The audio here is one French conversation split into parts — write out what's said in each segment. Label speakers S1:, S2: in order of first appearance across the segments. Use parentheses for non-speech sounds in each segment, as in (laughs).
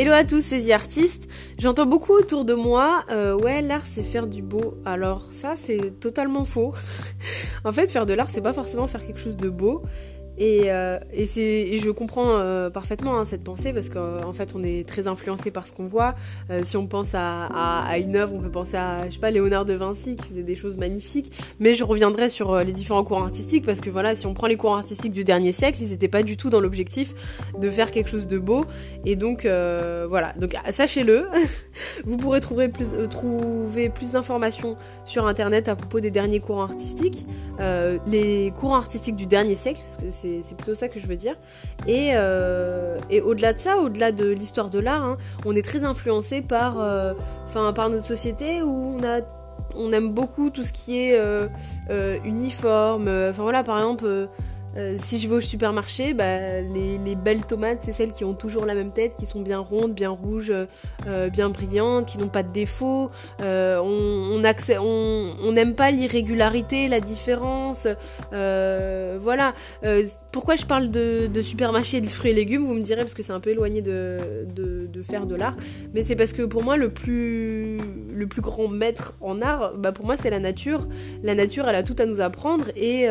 S1: Hello à tous ces artistes. J'entends beaucoup autour de moi, euh, ouais, l'art c'est faire du beau. Alors ça c'est totalement faux. (laughs) en fait, faire de l'art c'est pas forcément faire quelque chose de beau. Et, euh, je comprends euh, parfaitement hein, cette pensée parce qu'en fait on est très influencé par ce qu'on voit. Euh, si on pense à, à, une œuvre, on peut penser à je sais pas Léonard de Vinci qui faisait des choses magnifiques. Mais je reviendrai sur euh, les différents courants artistiques parce que voilà, si on prend les courants artistiques du dernier siècle, ils n'étaient pas du tout dans l'objectif de faire quelque chose de beau. Et donc voilà, donc sachez-le. (laughs) Vous pourrez trouver plus, trouver plus d'informations sur internet à propos des derniers courants artistiques, les courants artistiques du dernier siècle, parce que c'est c'est plutôt ça que je veux dire. Et, euh, et au-delà de ça, au-delà de l'histoire de l'art, hein, on est très influencé par, euh, par notre société où on a on aime beaucoup tout ce qui est euh uniforme. Enfin voilà, par exemple, euh, si je vais au supermarché, bah, les, les, belles tomates, c'est celles qui ont toujours la même tête, qui sont bien rondes, bien rouges, euh, bien brillantes, qui n'ont pas de défauts. Euh, on n'aime pas l'irrégularité, la différence. Euh, voilà. Euh, pourquoi je parle de, de, supermarché de fruits et légumes Vous me direz parce que c'est un peu éloigné de, de, de faire de l'art, mais c'est parce que pour moi le plus le plus grand maître en art, bah pour moi c'est la nature. La nature, elle a tout à nous apprendre et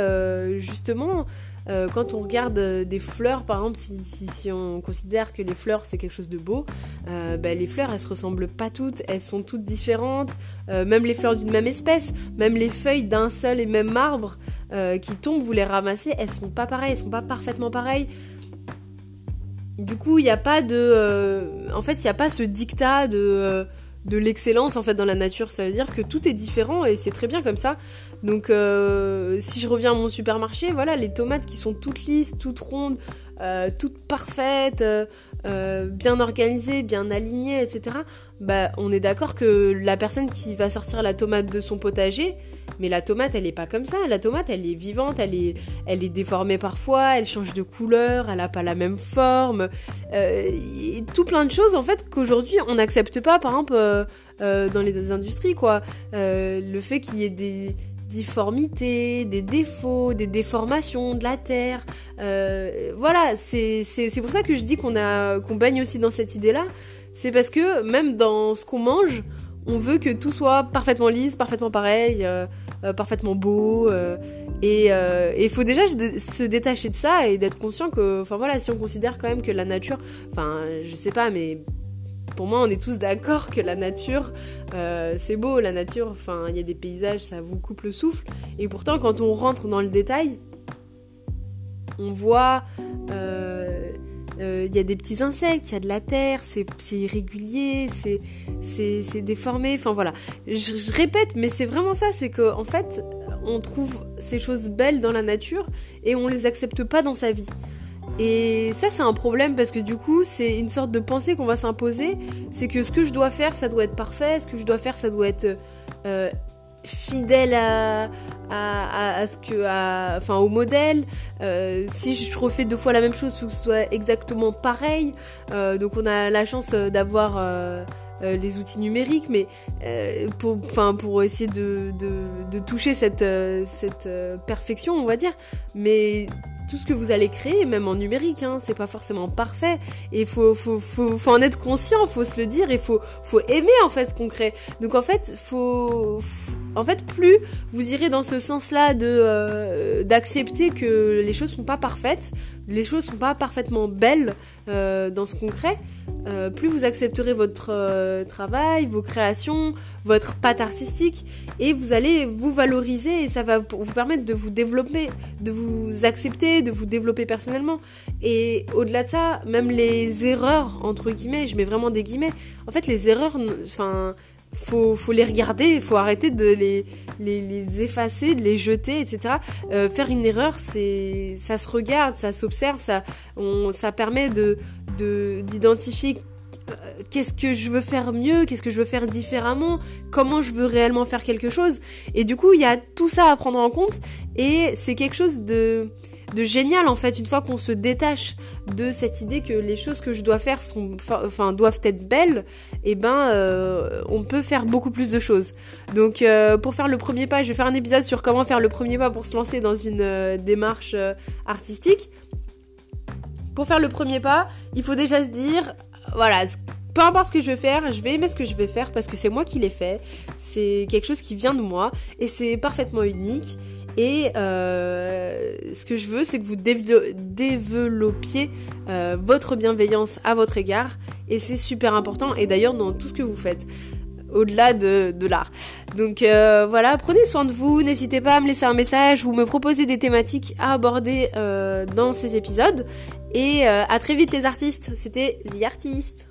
S1: justement. Euh, quand on regarde euh, des fleurs, par exemple, si, on considère que les fleurs c'est quelque chose de beau, euh, ben, les fleurs elles se ressemblent pas toutes, elles sont toutes différentes, même les fleurs d'une même espèce, même les feuilles d'un seul et même arbre qui tombent, vous les ramassez, elles sont pas pareilles, elles sont pas parfaitement pareilles. Du coup, il n'y a pas de. en fait, il n'y a pas ce dictat de de l'excellence en fait dans la nature. Ça veut dire que tout est différent et c'est très bien comme ça. Donc euh, si je reviens à mon supermarché, voilà les tomates qui sont toutes lisses, toutes rondes, euh, toutes parfaites, euh, euh bien organisées, bien alignées, etc. Bah on est d'accord que la personne qui va sortir la tomate de son potager, mais la tomate elle est pas comme ça. La tomate elle est vivante, elle est, elle est déformée parfois, elle change de couleur, elle a pas la même forme, tout plein de choses en fait qu'aujourd'hui on n'accepte pas par exemple dans les industries quoi. le fait qu'il y ait des difformités, des défauts, des déformations de la terre. Euh, voilà, c'est pour ça que je dis qu'on qu'on baigne aussi dans cette idée-là. C'est parce que même dans ce qu'on mange, on veut que tout soit parfaitement lisse, parfaitement pareil, euh, euh, parfaitement beau. Et il faut déjà se détacher de ça et d'être conscient que, enfin voilà, si on considère quand même que la nature, enfin je sais pas, mais pour moi, on est tous d'accord que la nature, euh, c'est beau, la nature, enfin, il y a des paysages, ça vous coupe le souffle. Et pourtant, quand on rentre dans le détail, on voit, euh, euh, il y a des petits insectes, il y a de la terre, c'est irrégulier, c'est déformé, enfin voilà. Je, répète, mais c'est vraiment ça, c'est qu'en en fait, on trouve ces choses belles dans la nature et on les accepte pas dans sa vie. Et ça, c'est un problème parce que du coup, c'est une sorte de pensée qu'on va s'imposer. C'est que ce que je dois faire, ça doit être parfait. Ce que je dois faire, ça doit être euh, fidèle à, ce que, enfin, au modèle. Euh, si je refais deux fois la même chose, faut que ce soit exactement pareil. Euh, donc, on a la chance d'avoir les outils numériques, mais pour, pour essayer de toucher cette, cette perfection, on va dire. Mais tout ce que vous allez créer, même en numérique, hein, c'est pas forcément parfait. Et faut, faut, faut, en être conscient, faut se le dire, et faut, faut aimer en fait ce qu'on crée. Donc en fait, faut, en fait, plus vous irez dans ce sens-là de euh, d'accepter que les choses sont pas parfaites, les choses sont pas parfaitement belles euh, dans ce qu'on crée, euh, plus vous accepterez votre travail, vos créations, votre patte artistique, et vous allez vous valoriser et ça va vous permettre de vous développer, de vous accepter, de vous développer personnellement. Et au-delà de ça, même les erreurs entre guillemets, je mets vraiment des guillemets. En fait, les erreurs, enfin faut, faut les regarder, il faut arrêter de les, les, les, effacer, de les jeter, etc. Euh, faire une erreur, c'est, ça se regarde, ça s'observe, ça, on, ça permet de, de, d'identifier euh, qu'est-ce que je veux faire mieux, qu'est-ce que je veux faire différemment, comment je veux réellement faire quelque chose. Et du coup, il y a tout ça à prendre en compte et c'est quelque chose de, de génial en fait une fois qu'on se détache de cette idée que les choses que je dois faire sont enfin doivent être belles et eh ben euh, on peut faire beaucoup plus de choses donc euh, pour faire le premier pas je vais faire un épisode sur comment faire le premier pas pour se lancer dans une euh, démarche artistique pour faire le premier pas il faut déjà se dire voilà peu importe ce que je vais faire, je vais aimer ce que je vais faire parce que c'est moi qui l'ai fait. C'est quelque chose qui vient de moi et c'est parfaitement unique. Et euh, ce que je veux, c'est que vous développiez euh, votre bienveillance à votre égard. Et c'est super important. Et d'ailleurs, dans tout ce que vous faites au-delà de, de l'art. Donc euh, voilà, prenez soin de vous, n'hésitez pas à me laisser un message ou me proposer des thématiques à aborder dans ces épisodes. Et à très vite les artistes, c'était The Artist.